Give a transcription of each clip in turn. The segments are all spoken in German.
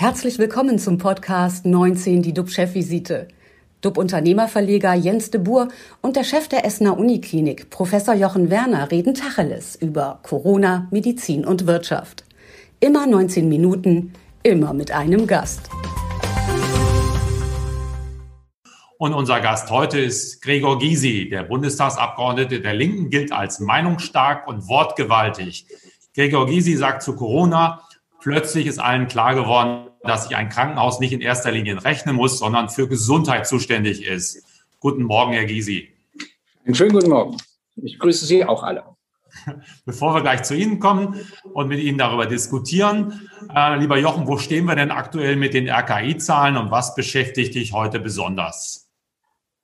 Herzlich willkommen zum Podcast 19, die DUB-Chefvisite. DUB-Unternehmerverleger Jens de Boer und der Chef der Essener Uniklinik, Professor Jochen Werner, reden Tacheles über Corona, Medizin und Wirtschaft. Immer 19 Minuten, immer mit einem Gast. Und unser Gast heute ist Gregor Gysi, der Bundestagsabgeordnete der Linken, gilt als meinungsstark und wortgewaltig. Gregor Gysi sagt zu Corona, plötzlich ist allen klar geworden, dass sich ein Krankenhaus nicht in erster Linie rechnen muss, sondern für Gesundheit zuständig ist. Guten Morgen, Herr Gysi. Einen schönen guten Morgen. Ich grüße Sie auch alle. Bevor wir gleich zu Ihnen kommen und mit Ihnen darüber diskutieren, äh, lieber Jochen, wo stehen wir denn aktuell mit den RKI-Zahlen und was beschäftigt dich heute besonders?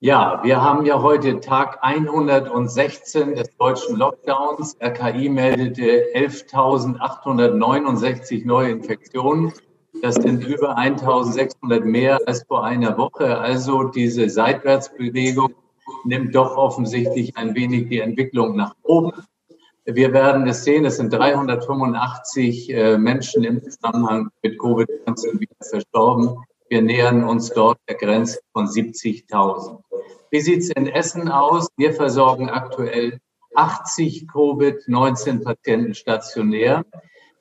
Ja, wir haben ja heute Tag 116 des deutschen Lockdowns. RKI meldete 11.869 neue Infektionen. Das sind über 1.600 mehr als vor einer Woche. Also diese Seitwärtsbewegung nimmt doch offensichtlich ein wenig die Entwicklung nach oben. Wir werden es sehen, es sind 385 äh, Menschen im Zusammenhang mit Covid-19 wieder verstorben. Wir nähern uns dort der Grenze von 70.000. Wie sieht es in Essen aus? Wir versorgen aktuell 80 Covid-19-Patienten stationär,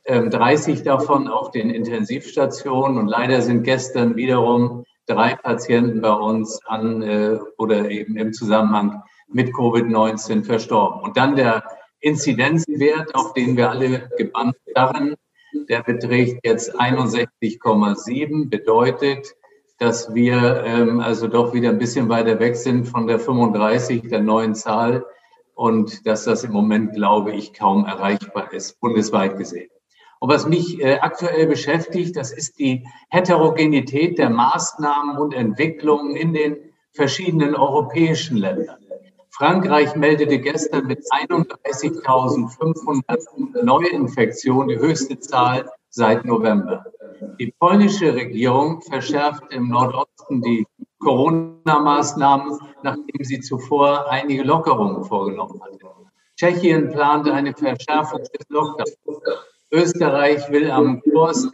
30 ähm, davon auf den Intensivstationen. Und leider sind gestern wiederum drei Patienten bei uns an äh, oder eben im Zusammenhang mit Covid-19 verstorben. Und dann der Inzidenzwert, auf den wir alle gebannt starren, der beträgt jetzt 61,7, bedeutet, dass wir ähm, also doch wieder ein bisschen weiter weg sind von der 35, der neuen Zahl und dass das im Moment, glaube ich, kaum erreichbar ist, bundesweit gesehen. Und was mich äh, aktuell beschäftigt, das ist die Heterogenität der Maßnahmen und Entwicklungen in den verschiedenen europäischen Ländern. Frankreich meldete gestern mit 31.500 Neuinfektionen die höchste Zahl seit November. Die polnische Regierung verschärft im Nordosten die Corona-Maßnahmen, nachdem sie zuvor einige Lockerungen vorgenommen hatte. Tschechien plante eine Verschärfung des Lockdowns. Österreich will am Kurs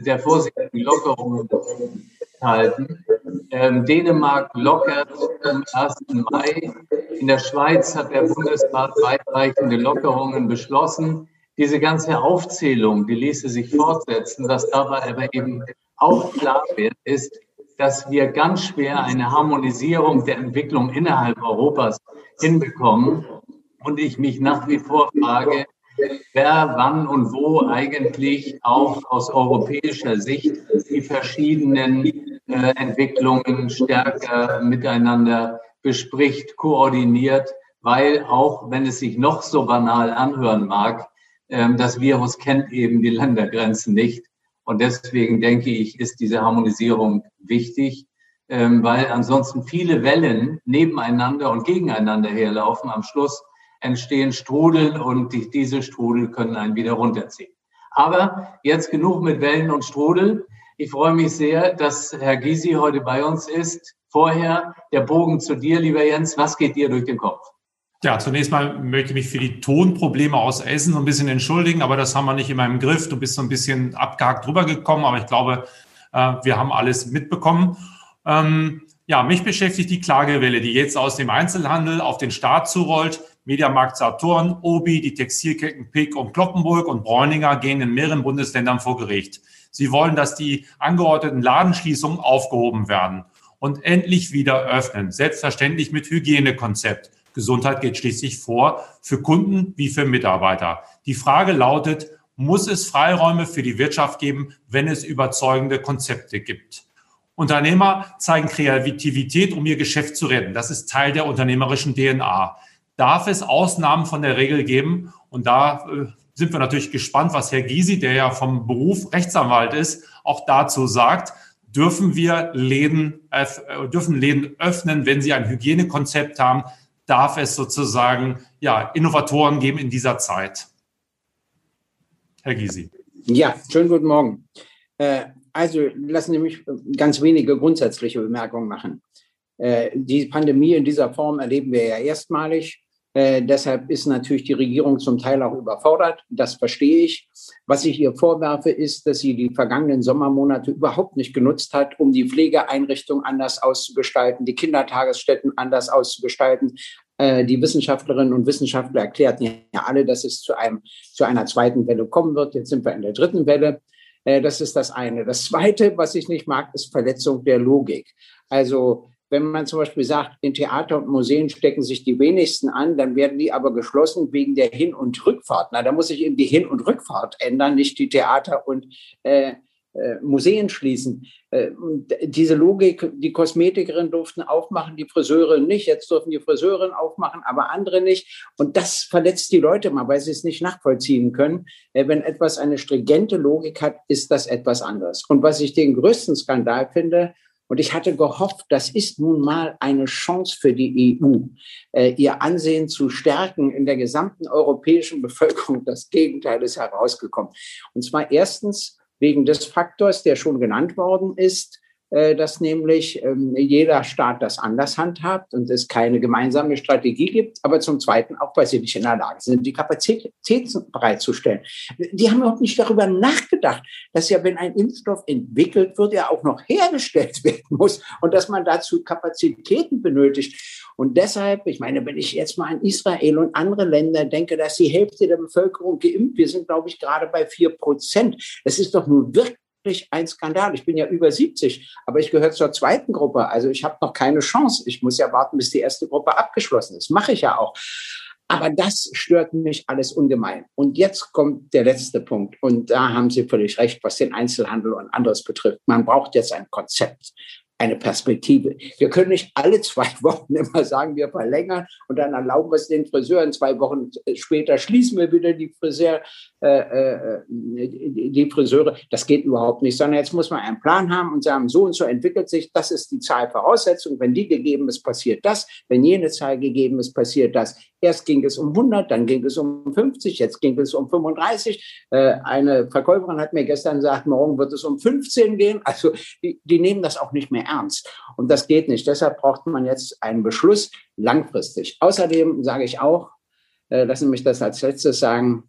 der vorsichtigen Lockerungen halten. Ähm, Dänemark lockert am 1. Mai. In der Schweiz hat der Bundesrat weitreichende Lockerungen beschlossen. Diese ganze Aufzählung, die ließe sich fortsetzen. Was dabei aber eben auch klar wird, ist, dass wir ganz schwer eine Harmonisierung der Entwicklung innerhalb Europas hinbekommen. Und ich mich nach wie vor frage, wer wann und wo eigentlich auch aus europäischer Sicht die verschiedenen äh, Entwicklungen stärker miteinander bespricht, koordiniert, weil auch wenn es sich noch so banal anhören mag, äh, das Virus kennt eben die Ländergrenzen nicht. Und deswegen denke ich, ist diese Harmonisierung wichtig, ähm, weil ansonsten viele Wellen nebeneinander und gegeneinander herlaufen. Am Schluss entstehen Strudel und die, diese Strudel können einen wieder runterziehen. Aber jetzt genug mit Wellen und Strudel. Ich freue mich sehr, dass Herr Gysi heute bei uns ist. Vorher der Bogen zu dir, lieber Jens. Was geht dir durch den Kopf? Ja, zunächst mal möchte ich mich für die Tonprobleme aus Essen ein bisschen entschuldigen, aber das haben wir nicht immer im Griff. Du bist so ein bisschen abgehakt drüber gekommen, aber ich glaube, äh, wir haben alles mitbekommen. Ähm, ja, mich beschäftigt die Klagewelle, die jetzt aus dem Einzelhandel auf den Staat zurollt. Mediamarkt Saturn, Obi, die Textilketten Pick und Kloppenburg und Bräuninger gehen in mehreren Bundesländern vor Gericht. Sie wollen, dass die angeordneten Ladenschließungen aufgehoben werden und endlich wieder öffnen. Selbstverständlich mit Hygienekonzept. Gesundheit geht schließlich vor, für Kunden wie für Mitarbeiter. Die Frage lautet, muss es Freiräume für die Wirtschaft geben, wenn es überzeugende Konzepte gibt? Unternehmer zeigen Kreativität, um ihr Geschäft zu retten. Das ist Teil der unternehmerischen DNA darf es Ausnahmen von der Regel geben. Und da äh, sind wir natürlich gespannt, was Herr Gysi, der ja vom Beruf Rechtsanwalt ist, auch dazu sagt. Dürfen wir Läden, äh, dürfen Läden öffnen, wenn sie ein Hygienekonzept haben? Darf es sozusagen ja, Innovatoren geben in dieser Zeit? Herr Gysi. Ja, schönen guten Morgen. Äh, also lassen Sie mich ganz wenige grundsätzliche Bemerkungen machen. Äh, die Pandemie in dieser Form erleben wir ja erstmalig. Äh, deshalb ist natürlich die Regierung zum Teil auch überfordert. Das verstehe ich. Was ich ihr vorwerfe, ist, dass sie die vergangenen Sommermonate überhaupt nicht genutzt hat, um die Pflegeeinrichtungen anders auszugestalten, die Kindertagesstätten anders auszugestalten. Äh, die Wissenschaftlerinnen und Wissenschaftler erklärten ja alle, dass es zu, einem, zu einer zweiten Welle kommen wird. Jetzt sind wir in der dritten Welle. Äh, das ist das eine. Das zweite, was ich nicht mag, ist Verletzung der Logik. Also wenn man zum Beispiel sagt, in Theater und Museen stecken sich die wenigsten an, dann werden die aber geschlossen wegen der Hin- und Rückfahrt. Na, da muss ich eben die Hin- und Rückfahrt ändern, nicht die Theater und äh, äh, Museen schließen. Äh, diese Logik, die Kosmetikerinnen durften aufmachen, die Friseure nicht. Jetzt dürfen die Friseurinnen aufmachen, aber andere nicht. Und das verletzt die Leute mal, weil sie es nicht nachvollziehen können. Äh, wenn etwas eine stringente Logik hat, ist das etwas anderes. Und was ich den größten Skandal finde, und ich hatte gehofft, das ist nun mal eine Chance für die EU, äh, ihr Ansehen zu stärken in der gesamten europäischen Bevölkerung. Das Gegenteil ist herausgekommen. Und zwar erstens wegen des Faktors, der schon genannt worden ist, dass nämlich ähm, jeder Staat das anders handhabt und es keine gemeinsame Strategie gibt, aber zum Zweiten auch, weil sie nicht in der Lage sind, die Kapazitäten bereitzustellen. Die haben überhaupt nicht darüber nachgedacht, dass ja, wenn ein Impfstoff entwickelt wird, er auch noch hergestellt werden muss und dass man dazu Kapazitäten benötigt. Und deshalb, ich meine, wenn ich jetzt mal an Israel und andere Länder denke, dass die Hälfte der Bevölkerung geimpft, wir sind, glaube ich, gerade bei vier Prozent. Das ist doch nun wirklich wirklich ein Skandal. Ich bin ja über 70, aber ich gehöre zur zweiten Gruppe. Also ich habe noch keine Chance. Ich muss ja warten, bis die erste Gruppe abgeschlossen ist. Mache ich ja auch. Aber das stört mich alles ungemein. Und jetzt kommt der letzte Punkt. Und da haben Sie völlig recht, was den Einzelhandel und anderes betrifft. Man braucht jetzt ein Konzept eine Perspektive. Wir können nicht alle zwei Wochen immer sagen, wir verlängern und dann erlauben wir es den Friseuren. Zwei Wochen später schließen wir wieder die, Friseur, äh, äh, die Friseure. Das geht überhaupt nicht, sondern jetzt muss man einen Plan haben und sagen, so und so entwickelt sich, das ist die Zahl Voraussetzung. Wenn die gegeben ist, passiert das. Wenn jene Zahl gegeben ist, passiert das. Erst ging es um 100, dann ging es um 50, jetzt ging es um 35. Äh, eine Verkäuferin hat mir gestern gesagt, morgen wird es um 15 gehen. Also die, die nehmen das auch nicht mehr ernst. Und das geht nicht. Deshalb braucht man jetzt einen Beschluss langfristig. Außerdem sage ich auch, äh, lassen Sie mich das als letztes sagen,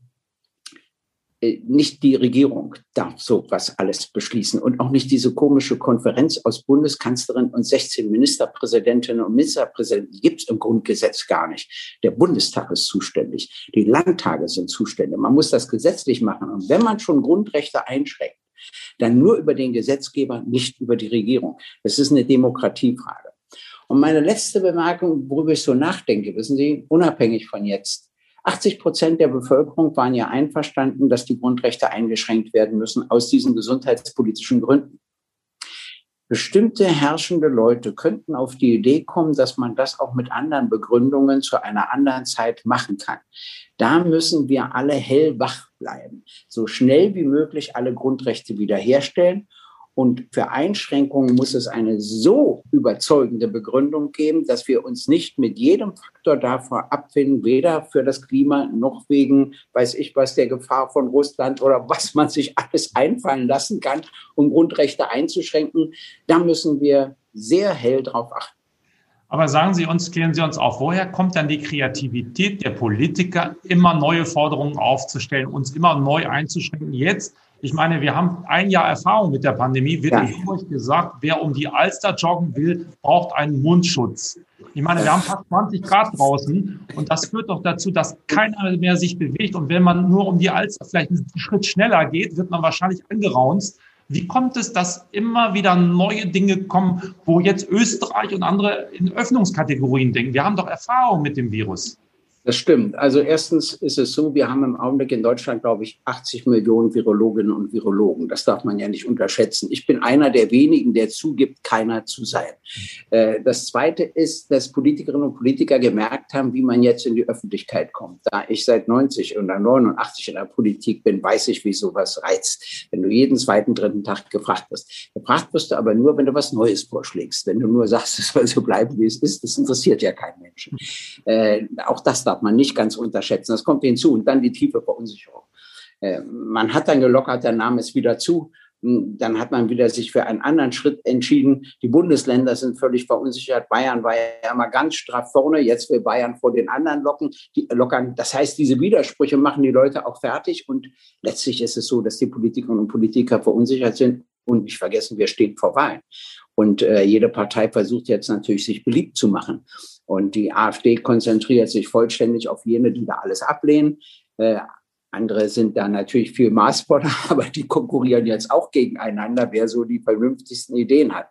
nicht die Regierung darf so was alles beschließen und auch nicht diese komische Konferenz aus Bundeskanzlerin und 16 Ministerpräsidentinnen und Ministerpräsidenten gibt es im Grundgesetz gar nicht. Der Bundestag ist zuständig, die Landtage sind zuständig. Man muss das gesetzlich machen. Und wenn man schon Grundrechte einschränkt, dann nur über den Gesetzgeber, nicht über die Regierung. Das ist eine Demokratiefrage. Und meine letzte Bemerkung, worüber ich so nachdenke, wissen Sie, unabhängig von jetzt, 80 Prozent der Bevölkerung waren ja einverstanden, dass die Grundrechte eingeschränkt werden müssen aus diesen gesundheitspolitischen Gründen. Bestimmte herrschende Leute könnten auf die Idee kommen, dass man das auch mit anderen Begründungen zu einer anderen Zeit machen kann. Da müssen wir alle hellwach bleiben, so schnell wie möglich alle Grundrechte wiederherstellen und für Einschränkungen muss es eine so überzeugende Begründung geben, dass wir uns nicht mit jedem Faktor davor abfinden, weder für das Klima noch wegen, weiß ich was, der Gefahr von Russland oder was man sich alles einfallen lassen kann, um Grundrechte einzuschränken. Da müssen wir sehr hell drauf achten. Aber sagen Sie uns, klären Sie uns auf, woher kommt dann die Kreativität der Politiker, immer neue Forderungen aufzustellen, uns immer neu einzuschränken? Jetzt ich meine, wir haben ein Jahr Erfahrung mit der Pandemie. Wird ja. euch gesagt, wer um die Alster joggen will, braucht einen Mundschutz. Ich meine, wir haben fast 20 Grad draußen und das führt doch dazu, dass keiner mehr sich bewegt. Und wenn man nur um die Alster vielleicht einen Schritt schneller geht, wird man wahrscheinlich angeraunzt. Wie kommt es, dass immer wieder neue Dinge kommen, wo jetzt Österreich und andere in Öffnungskategorien denken? Wir haben doch Erfahrung mit dem Virus. Das stimmt. Also erstens ist es so, wir haben im Augenblick in Deutschland, glaube ich, 80 Millionen Virologinnen und Virologen. Das darf man ja nicht unterschätzen. Ich bin einer der wenigen, der zugibt, keiner zu sein. Äh, das Zweite ist, dass Politikerinnen und Politiker gemerkt haben, wie man jetzt in die Öffentlichkeit kommt. Da ich seit 90 oder 89 in der Politik bin, weiß ich, wie sowas reizt. Wenn du jeden zweiten, dritten Tag gefragt wirst. Gefragt wirst du aber nur, wenn du was Neues vorschlägst. Wenn du nur sagst, es soll so bleiben, wie es ist, das interessiert ja keinen Menschen. Äh, auch das darf darf man nicht ganz unterschätzen. Das kommt hinzu. Und dann die tiefe Verunsicherung. Äh, man hat dann gelockert, der Name ist wieder zu. Hm, dann hat man wieder sich für einen anderen Schritt entschieden. Die Bundesländer sind völlig verunsichert. Bayern war ja immer ganz straff vorne. Jetzt will Bayern vor den anderen locken, die, lockern. Das heißt, diese Widersprüche machen die Leute auch fertig. Und letztlich ist es so, dass die Politikerinnen und Politiker verunsichert sind. Und nicht vergessen, wir stehen vor Wahlen. Und äh, jede Partei versucht jetzt natürlich, sich beliebt zu machen. Und die AfD konzentriert sich vollständig auf jene, die da alles ablehnen. Äh, andere sind da natürlich viel maßvoller, aber die konkurrieren jetzt auch gegeneinander, wer so die vernünftigsten Ideen hat.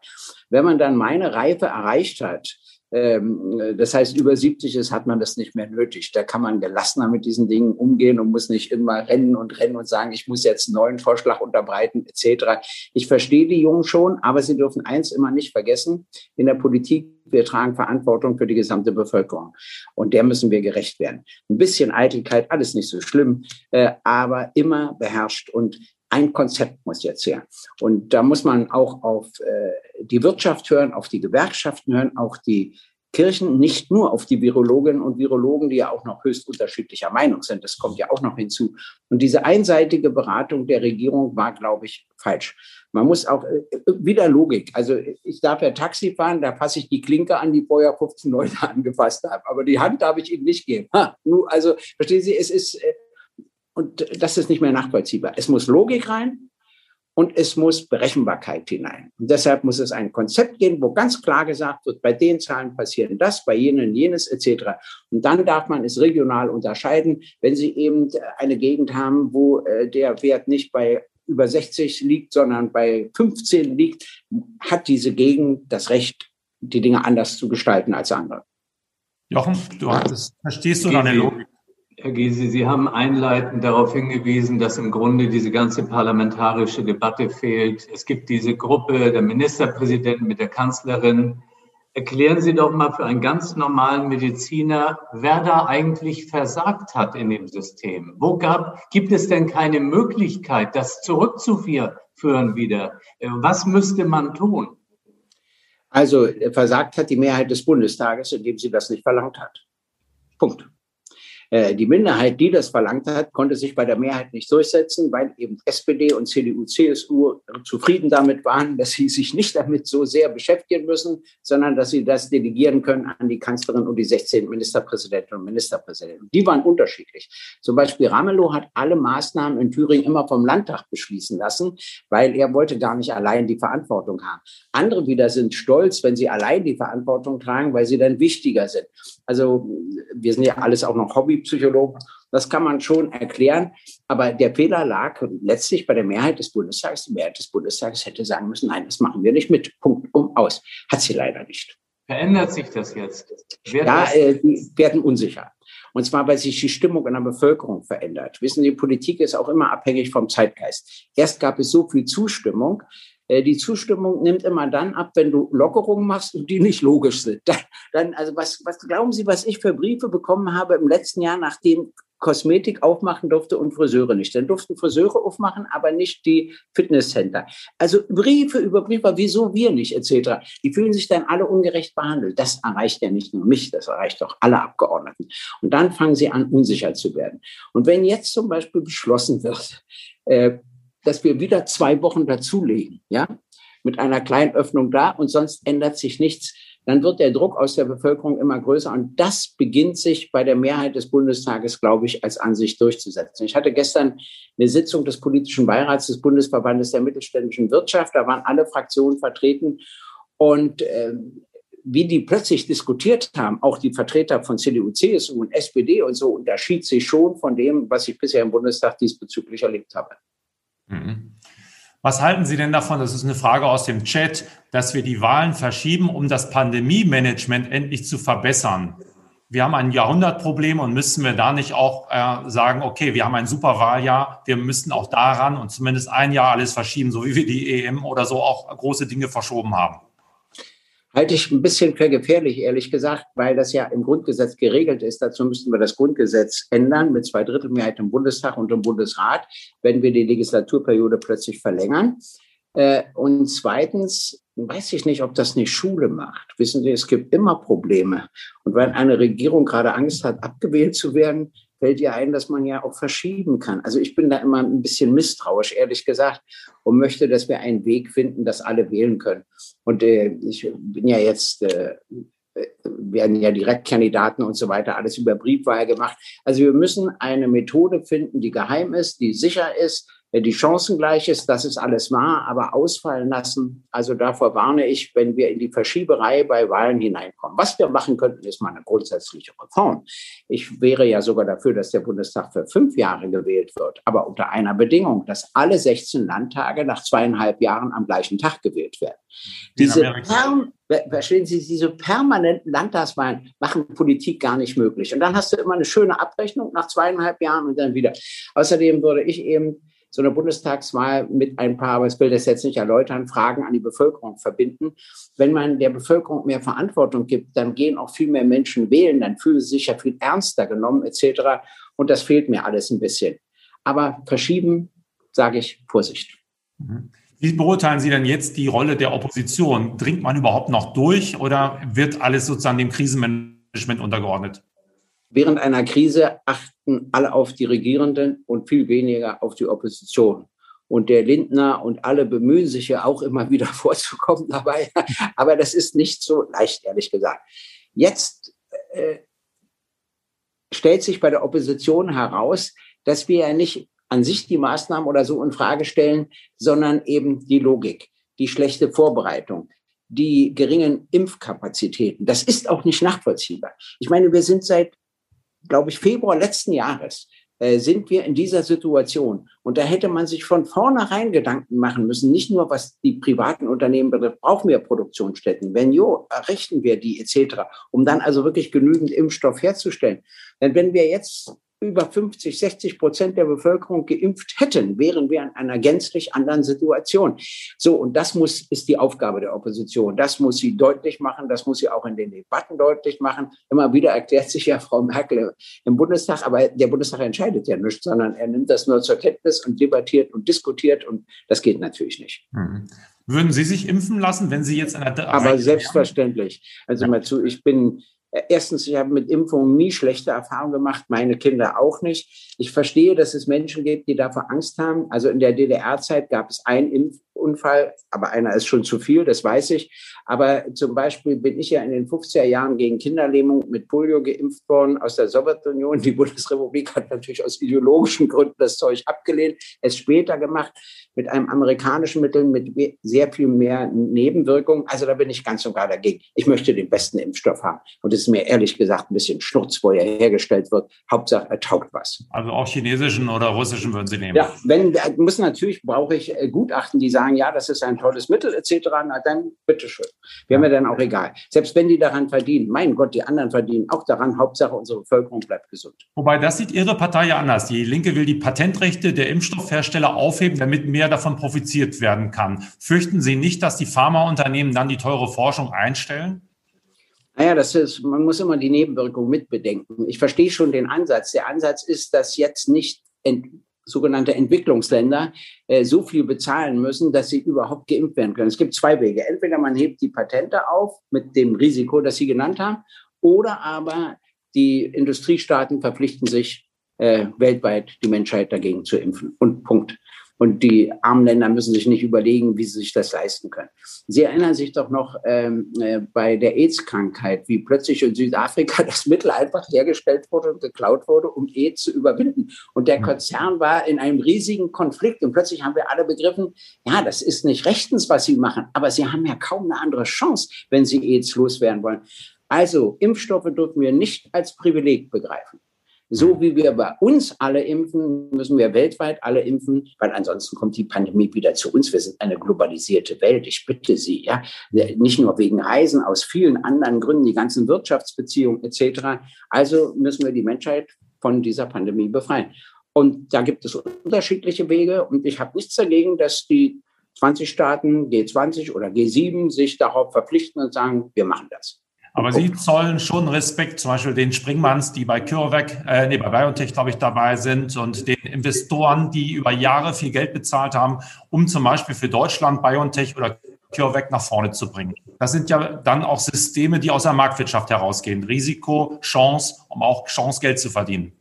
Wenn man dann meine Reife erreicht hat, das heißt, über 70 ist, hat man das nicht mehr nötig. Da kann man gelassener mit diesen Dingen umgehen und muss nicht immer rennen und rennen und sagen, ich muss jetzt einen neuen Vorschlag unterbreiten, etc. Ich verstehe die Jungen schon, aber sie dürfen eins immer nicht vergessen. In der Politik, wir tragen Verantwortung für die gesamte Bevölkerung. Und der müssen wir gerecht werden. Ein bisschen Eitelkeit, alles nicht so schlimm, äh, aber immer beherrscht. Und ein Konzept muss jetzt her. Und da muss man auch auf äh, die Wirtschaft hören, auf die Gewerkschaften hören, auch die Kirchen, nicht nur auf die Virologinnen und Virologen, die ja auch noch höchst unterschiedlicher Meinung sind. Das kommt ja auch noch hinzu. Und diese einseitige Beratung der Regierung war, glaube ich, falsch. Man muss auch äh, wieder Logik. Also ich darf ja Taxi fahren, da fasse ich die Klinke an, die vorher 15 Leute angefasst haben. Aber die Hand darf ich ihm nicht geben. Ha, nur, also verstehen Sie, es ist äh, und das ist nicht mehr nachvollziehbar. Es muss Logik rein und es muss Berechenbarkeit hinein. Und deshalb muss es ein Konzept geben, wo ganz klar gesagt wird, bei den Zahlen passieren das, bei jenen jenes etc. Und dann darf man es regional unterscheiden, wenn Sie eben eine Gegend haben, wo äh, der Wert nicht bei über 60 liegt, sondern bei 15 liegt, hat diese Gegend das Recht, die Dinge anders zu gestalten als andere. Jochen, du hattest, verstehst du deine Logik? Herr Gysi, Sie haben einleitend darauf hingewiesen, dass im Grunde diese ganze parlamentarische Debatte fehlt. Es gibt diese Gruppe der Ministerpräsidenten mit der Kanzlerin. Erklären Sie doch mal für einen ganz normalen Mediziner, wer da eigentlich versagt hat in dem System. Wo gab, gibt es denn keine Möglichkeit, das zurückzuführen wieder? Was müsste man tun? Also versagt hat die Mehrheit des Bundestages, indem sie das nicht verlangt hat. Punkt. Äh, die Minderheit, die das verlangt hat, konnte sich bei der Mehrheit nicht durchsetzen, weil eben SPD und CDU, CSU zufrieden damit waren, dass sie sich nicht damit so sehr beschäftigen müssen, sondern dass sie das delegieren können an die Kanzlerin und die 16 Ministerpräsidenten und Ministerpräsidenten. Die waren unterschiedlich. Zum Beispiel Ramelow hat alle Maßnahmen in Thüringen immer vom Landtag beschließen lassen, weil er wollte gar nicht allein die Verantwortung haben. Andere wieder sind stolz, wenn sie allein die Verantwortung tragen, weil sie dann wichtiger sind. Also wir sind ja alles auch noch Hobbypsychologen. Das kann man schon erklären. Aber der Fehler lag letztlich bei der Mehrheit des Bundestages. Die Mehrheit des Bundestages hätte sagen müssen, nein, das machen wir nicht mit. Punkt, um, aus. Hat sie leider nicht. Verändert sich das jetzt? Wird ja, äh, die werden unsicher. Und zwar, weil sich die Stimmung in der Bevölkerung verändert. Wissen Sie, Politik ist auch immer abhängig vom Zeitgeist. Erst gab es so viel Zustimmung, die Zustimmung nimmt immer dann ab, wenn du Lockerungen machst und die nicht logisch sind. Dann, dann, also was, was glauben Sie, was ich für Briefe bekommen habe im letzten Jahr, nachdem Kosmetik aufmachen durfte und Friseure nicht. Dann durften Friseure aufmachen, aber nicht die Fitnesscenter. Also Briefe über Briefe, wieso wir nicht, etc. Die fühlen sich dann alle ungerecht behandelt. Das erreicht ja nicht nur mich, das erreicht auch alle Abgeordneten. Und dann fangen sie an, unsicher zu werden. Und wenn jetzt zum Beispiel beschlossen wird, äh, dass wir wieder zwei Wochen dazulegen, ja, mit einer kleinen Öffnung da und sonst ändert sich nichts, dann wird der Druck aus der Bevölkerung immer größer. Und das beginnt sich bei der Mehrheit des Bundestages, glaube ich, als Ansicht durchzusetzen. Ich hatte gestern eine Sitzung des politischen Beirats des Bundesverbandes der mittelständischen Wirtschaft. Da waren alle Fraktionen vertreten. Und äh, wie die plötzlich diskutiert haben, auch die Vertreter von CDU, CSU und SPD und so, unterschied sich schon von dem, was ich bisher im Bundestag diesbezüglich erlebt habe. Mhm. Was halten Sie denn davon, das ist eine Frage aus dem Chat, dass wir die Wahlen verschieben, um das Pandemie-Management endlich zu verbessern? Wir haben ein Jahrhundertproblem und müssen wir da nicht auch äh, sagen, okay, wir haben ein super Wahljahr, wir müssten auch daran und zumindest ein Jahr alles verschieben, so wie wir die EM oder so auch große Dinge verschoben haben? Halte ich ein bisschen für gefährlich, ehrlich gesagt, weil das ja im Grundgesetz geregelt ist. Dazu müssten wir das Grundgesetz ändern mit zwei Drittel Mehrheit im Bundestag und im Bundesrat, wenn wir die Legislaturperiode plötzlich verlängern. Äh, und zweitens weiß ich nicht, ob das eine Schule macht. Wissen Sie, es gibt immer Probleme. Und wenn eine Regierung gerade Angst hat, abgewählt zu werden, fällt dir ein, dass man ja auch verschieben kann. Also ich bin da immer ein bisschen misstrauisch, ehrlich gesagt, und möchte, dass wir einen Weg finden, dass alle wählen können. Und äh, ich bin ja jetzt äh, werden ja Direktkandidaten und so weiter, alles über Briefwahl gemacht. Also wir müssen eine Methode finden, die geheim ist, die sicher ist, die chancengleich ist, das ist alles wahr, aber ausfallen lassen. Also davor warne ich, wenn wir in die Verschieberei bei Wahlen hineinkommen. Was wir machen könnten, ist mal eine grundsätzliche Reform. Ich wäre ja sogar dafür, dass der Bundestag für fünf Jahre gewählt wird, aber unter einer Bedingung, dass alle 16 Landtage nach zweieinhalb Jahren am gleichen Tag gewählt werden. Diese verstehen Sie, diese permanenten Landtagswahlen machen Politik gar nicht möglich. Und dann hast du immer eine schöne Abrechnung nach zweieinhalb Jahren und dann wieder. Außerdem würde ich eben so eine Bundestagswahl mit ein paar, aber ich will das jetzt nicht erläutern, Fragen an die Bevölkerung verbinden. Wenn man der Bevölkerung mehr Verantwortung gibt, dann gehen auch viel mehr Menschen wählen, dann fühlen sie sich ja viel ernster genommen etc. Und das fehlt mir alles ein bisschen. Aber verschieben, sage ich, Vorsicht. Mhm. Wie beurteilen Sie denn jetzt die Rolle der Opposition? Dringt man überhaupt noch durch oder wird alles sozusagen dem Krisenmanagement untergeordnet? Während einer Krise achten alle auf die Regierenden und viel weniger auf die Opposition. Und der Lindner und alle bemühen sich ja auch immer wieder vorzukommen dabei. Aber das ist nicht so leicht, ehrlich gesagt. Jetzt äh, stellt sich bei der Opposition heraus, dass wir ja nicht an sich die Maßnahmen oder so in Frage stellen, sondern eben die Logik, die schlechte Vorbereitung, die geringen Impfkapazitäten. Das ist auch nicht nachvollziehbar. Ich meine, wir sind seit glaube ich, Februar letzten Jahres äh, sind wir in dieser Situation. Und da hätte man sich von vornherein Gedanken machen müssen, nicht nur was die privaten Unternehmen betrifft, brauchen wir Produktionsstätten. Wenn jo, errichten wir die etc., um dann also wirklich genügend Impfstoff herzustellen. Denn wenn wir jetzt über 50, 60 Prozent der Bevölkerung geimpft hätten, wären wir in einer gänzlich anderen Situation. So, und das muss, ist die Aufgabe der Opposition. Das muss sie deutlich machen. Das muss sie auch in den Debatten deutlich machen. Immer wieder erklärt sich ja Frau Merkel im Bundestag, aber der Bundestag entscheidet ja nichts, sondern er nimmt das nur zur Kenntnis und debattiert und diskutiert und das geht natürlich nicht. Mhm. Würden Sie sich impfen lassen, wenn Sie jetzt an der Aber selbstverständlich. Also mal zu, ich bin Erstens, ich habe mit Impfungen nie schlechte Erfahrungen gemacht, meine Kinder auch nicht. Ich verstehe, dass es Menschen gibt, die davor Angst haben. Also in der DDR-Zeit gab es einen Impfunfall, aber einer ist schon zu viel, das weiß ich. Aber zum Beispiel bin ich ja in den 50er Jahren gegen Kinderlähmung mit Polio geimpft worden aus der Sowjetunion. Die Bundesrepublik hat natürlich aus ideologischen Gründen das Zeug abgelehnt, es später gemacht mit einem amerikanischen Mittel mit sehr viel mehr Nebenwirkungen. Also da bin ich ganz und gar dagegen. Ich möchte den besten Impfstoff haben. Und es ist mir ehrlich gesagt ein bisschen Schnurz, wo er hergestellt wird. Hauptsache, er taugt was. Also auch chinesischen oder russischen würden Sie nehmen? Ja, wenn, muss natürlich, brauche ich äh, Gutachten, die sagen, ja, das ist ein tolles Mittel etc. Na dann, bitteschön. Wäre mir dann auch egal. Selbst wenn die daran verdienen. Mein Gott, die anderen verdienen auch daran. Hauptsache, unsere Bevölkerung bleibt gesund. Wobei, das sieht Ihre Partei ja anders. Die Linke will die Patentrechte der Impfstoffhersteller aufheben, damit mehr davon profitiert werden kann. Fürchten Sie nicht, dass die Pharmaunternehmen dann die teure Forschung einstellen? Naja, das ist, man muss immer die Nebenwirkung mitbedenken. Ich verstehe schon den Ansatz. Der Ansatz ist, dass jetzt nicht ent, sogenannte Entwicklungsländer äh, so viel bezahlen müssen, dass sie überhaupt geimpft werden können. Es gibt zwei Wege. Entweder man hebt die Patente auf mit dem Risiko, das Sie genannt haben, oder aber die Industriestaaten verpflichten sich äh, weltweit die Menschheit dagegen zu impfen. Und Punkt. Und die armen Länder müssen sich nicht überlegen, wie sie sich das leisten können. Sie erinnern sich doch noch ähm, äh, bei der AIDS-Krankheit, wie plötzlich in Südafrika das Mittel einfach hergestellt wurde und geklaut wurde, um AIDS zu überwinden. Und der Konzern war in einem riesigen Konflikt. Und plötzlich haben wir alle begriffen, ja, das ist nicht rechtens, was sie machen, aber sie haben ja kaum eine andere Chance, wenn sie AIDS loswerden wollen. Also Impfstoffe dürfen wir nicht als Privileg begreifen. So wie wir bei uns alle impfen, müssen wir weltweit alle impfen, weil ansonsten kommt die Pandemie wieder zu uns. Wir sind eine globalisierte Welt. Ich bitte Sie, ja, nicht nur wegen Reisen, aus vielen anderen Gründen, die ganzen Wirtschaftsbeziehungen etc. Also müssen wir die Menschheit von dieser Pandemie befreien. Und da gibt es unterschiedliche Wege. Und ich habe nichts dagegen, dass die 20 Staaten, G20 oder G7 sich darauf verpflichten und sagen, wir machen das. Aber Sie zollen schon Respekt, zum Beispiel den Springmanns, die bei CureVac, äh, nee, bei BioNTech, glaube ich, dabei sind und den Investoren, die über Jahre viel Geld bezahlt haben, um zum Beispiel für Deutschland BioNTech oder CureVac nach vorne zu bringen. Das sind ja dann auch Systeme, die aus der Marktwirtschaft herausgehen. Risiko, Chance, um auch Chance, Geld zu verdienen.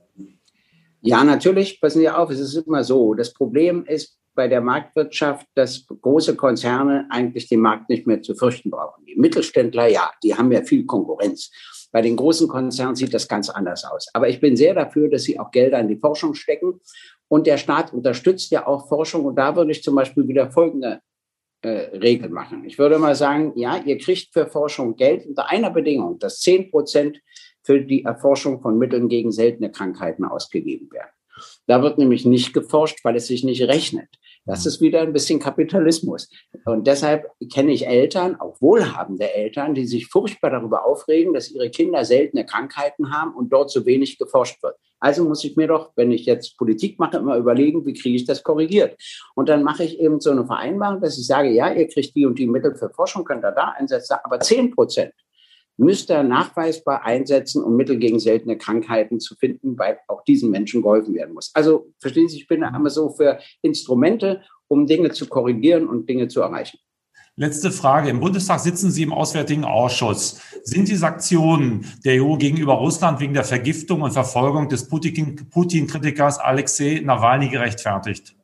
Ja, natürlich, passen Sie auf, es ist immer so. Das Problem ist bei der Marktwirtschaft, dass große Konzerne eigentlich den Markt nicht mehr zu fürchten brauchen. Die Mittelständler, ja, die haben ja viel Konkurrenz. Bei den großen Konzernen sieht das ganz anders aus. Aber ich bin sehr dafür, dass sie auch Gelder in die Forschung stecken. Und der Staat unterstützt ja auch Forschung. Und da würde ich zum Beispiel wieder folgende äh, Regel machen. Ich würde mal sagen, ja, ihr kriegt für Forschung Geld unter einer Bedingung, dass 10 Prozent für die Erforschung von Mitteln gegen seltene Krankheiten ausgegeben werden. Da wird nämlich nicht geforscht, weil es sich nicht rechnet. Das mhm. ist wieder ein bisschen Kapitalismus. Und deshalb kenne ich Eltern, auch wohlhabende Eltern, die sich furchtbar darüber aufregen, dass ihre Kinder seltene Krankheiten haben und dort so wenig geforscht wird. Also muss ich mir doch, wenn ich jetzt Politik mache, immer überlegen, wie kriege ich das korrigiert. Und dann mache ich eben so eine Vereinbarung, dass ich sage, ja, ihr kriegt die und die Mittel für Forschung, könnt ihr da einsetzen, aber 10 Prozent müsste er nachweisbar einsetzen, um Mittel gegen seltene Krankheiten zu finden, weil auch diesen Menschen geholfen werden muss. Also verstehen Sie, ich bin immer so für Instrumente, um Dinge zu korrigieren und Dinge zu erreichen. Letzte Frage. Im Bundestag sitzen Sie im Auswärtigen Ausschuss. Sind die Sanktionen der EU gegenüber Russland wegen der Vergiftung und Verfolgung des Putin-Kritikers Alexei Nawalny gerechtfertigt?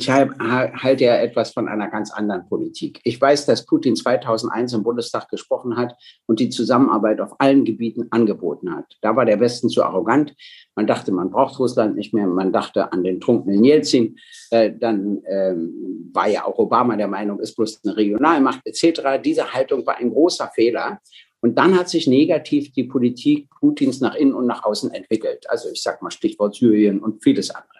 Ich halte ja etwas von einer ganz anderen Politik. Ich weiß, dass Putin 2001 im Bundestag gesprochen hat und die Zusammenarbeit auf allen Gebieten angeboten hat. Da war der Westen zu arrogant. Man dachte, man braucht Russland nicht mehr. Man dachte an den trunkenen Jelzin. Äh, dann ähm, war ja auch Obama der Meinung, ist bloß eine Regionalmacht etc. Diese Haltung war ein großer Fehler. Und dann hat sich negativ die Politik Putins nach innen und nach außen entwickelt. Also ich sage mal Stichwort Syrien und vieles andere.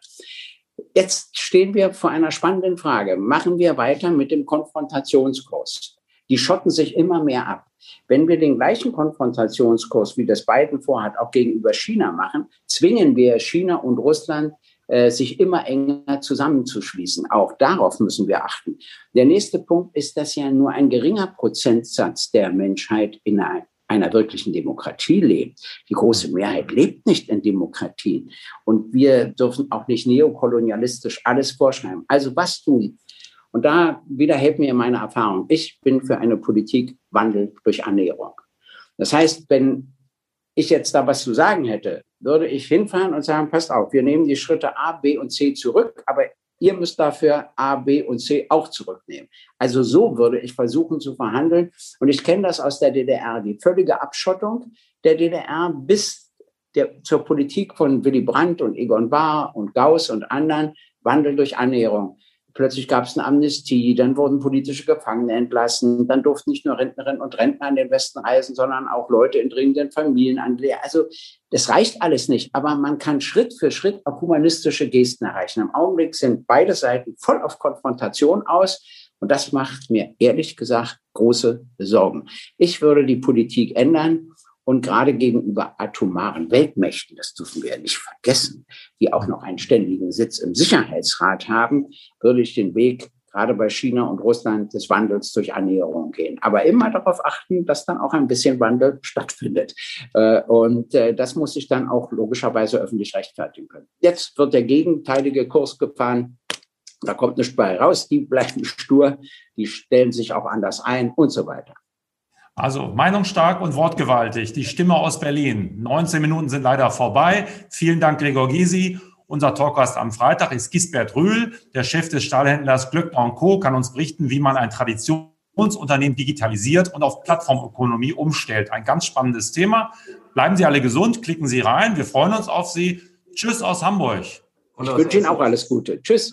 Jetzt stehen wir vor einer spannenden Frage. Machen wir weiter mit dem Konfrontationskurs? Die schotten sich immer mehr ab. Wenn wir den gleichen Konfrontationskurs, wie das Biden vorhat, auch gegenüber China machen, zwingen wir China und Russland, äh, sich immer enger zusammenzuschließen. Auch darauf müssen wir achten. Der nächste Punkt ist, dass ja nur ein geringer Prozentsatz der Menschheit in einer wirklichen Demokratie lebt. Die große Mehrheit lebt nicht in Demokratien. Und wir dürfen auch nicht neokolonialistisch alles vorschreiben. Also was tun? Und da wieder hält mir meine Erfahrung. Ich bin für eine Politik Wandel durch Annäherung. Das heißt, wenn ich jetzt da was zu sagen hätte, würde ich hinfahren und sagen, passt auf, wir nehmen die Schritte A, B und C zurück, aber Ihr müsst dafür A, B und C auch zurücknehmen. Also so würde ich versuchen zu verhandeln. Und ich kenne das aus der DDR, die völlige Abschottung der DDR bis der, zur Politik von Willy Brandt und Egon Bahr und Gauss und anderen, Wandel durch Annäherung. Plötzlich gab es eine Amnestie, dann wurden politische Gefangene entlassen, dann durften nicht nur Rentnerinnen und Rentner an den Westen reisen, sondern auch Leute in dringenden Familien. Also das reicht alles nicht, aber man kann Schritt für Schritt auch humanistische Gesten erreichen. Im Augenblick sind beide Seiten voll auf Konfrontation aus und das macht mir ehrlich gesagt große Sorgen. Ich würde die Politik ändern und gerade gegenüber atomaren Weltmächten, das dürfen wir ja nicht vergessen, die auch noch einen ständigen Sitz im Sicherheitsrat haben, würde ich den Weg gerade bei China und Russland des Wandels durch Annäherung gehen. Aber immer darauf achten, dass dann auch ein bisschen Wandel stattfindet. Äh, und äh, das muss sich dann auch logischerweise öffentlich rechtfertigen können. Jetzt wird der gegenteilige Kurs gefahren. Da kommt nichts bei raus. Die bleiben stur. Die stellen sich auch anders ein und so weiter. Also meinungsstark und wortgewaltig. Die Stimme aus Berlin. 19 Minuten sind leider vorbei. Vielen Dank, Gregor Gysi. Unser Talkgast am Freitag ist Gisbert Rühl, der Chef des Stahlhändlers Glöckner Co., kann uns berichten, wie man ein Traditionsunternehmen digitalisiert und auf Plattformökonomie umstellt. Ein ganz spannendes Thema. Bleiben Sie alle gesund, klicken Sie rein. Wir freuen uns auf Sie. Tschüss aus Hamburg. Ich wünsche Ihnen auch alles Gute. Tschüss.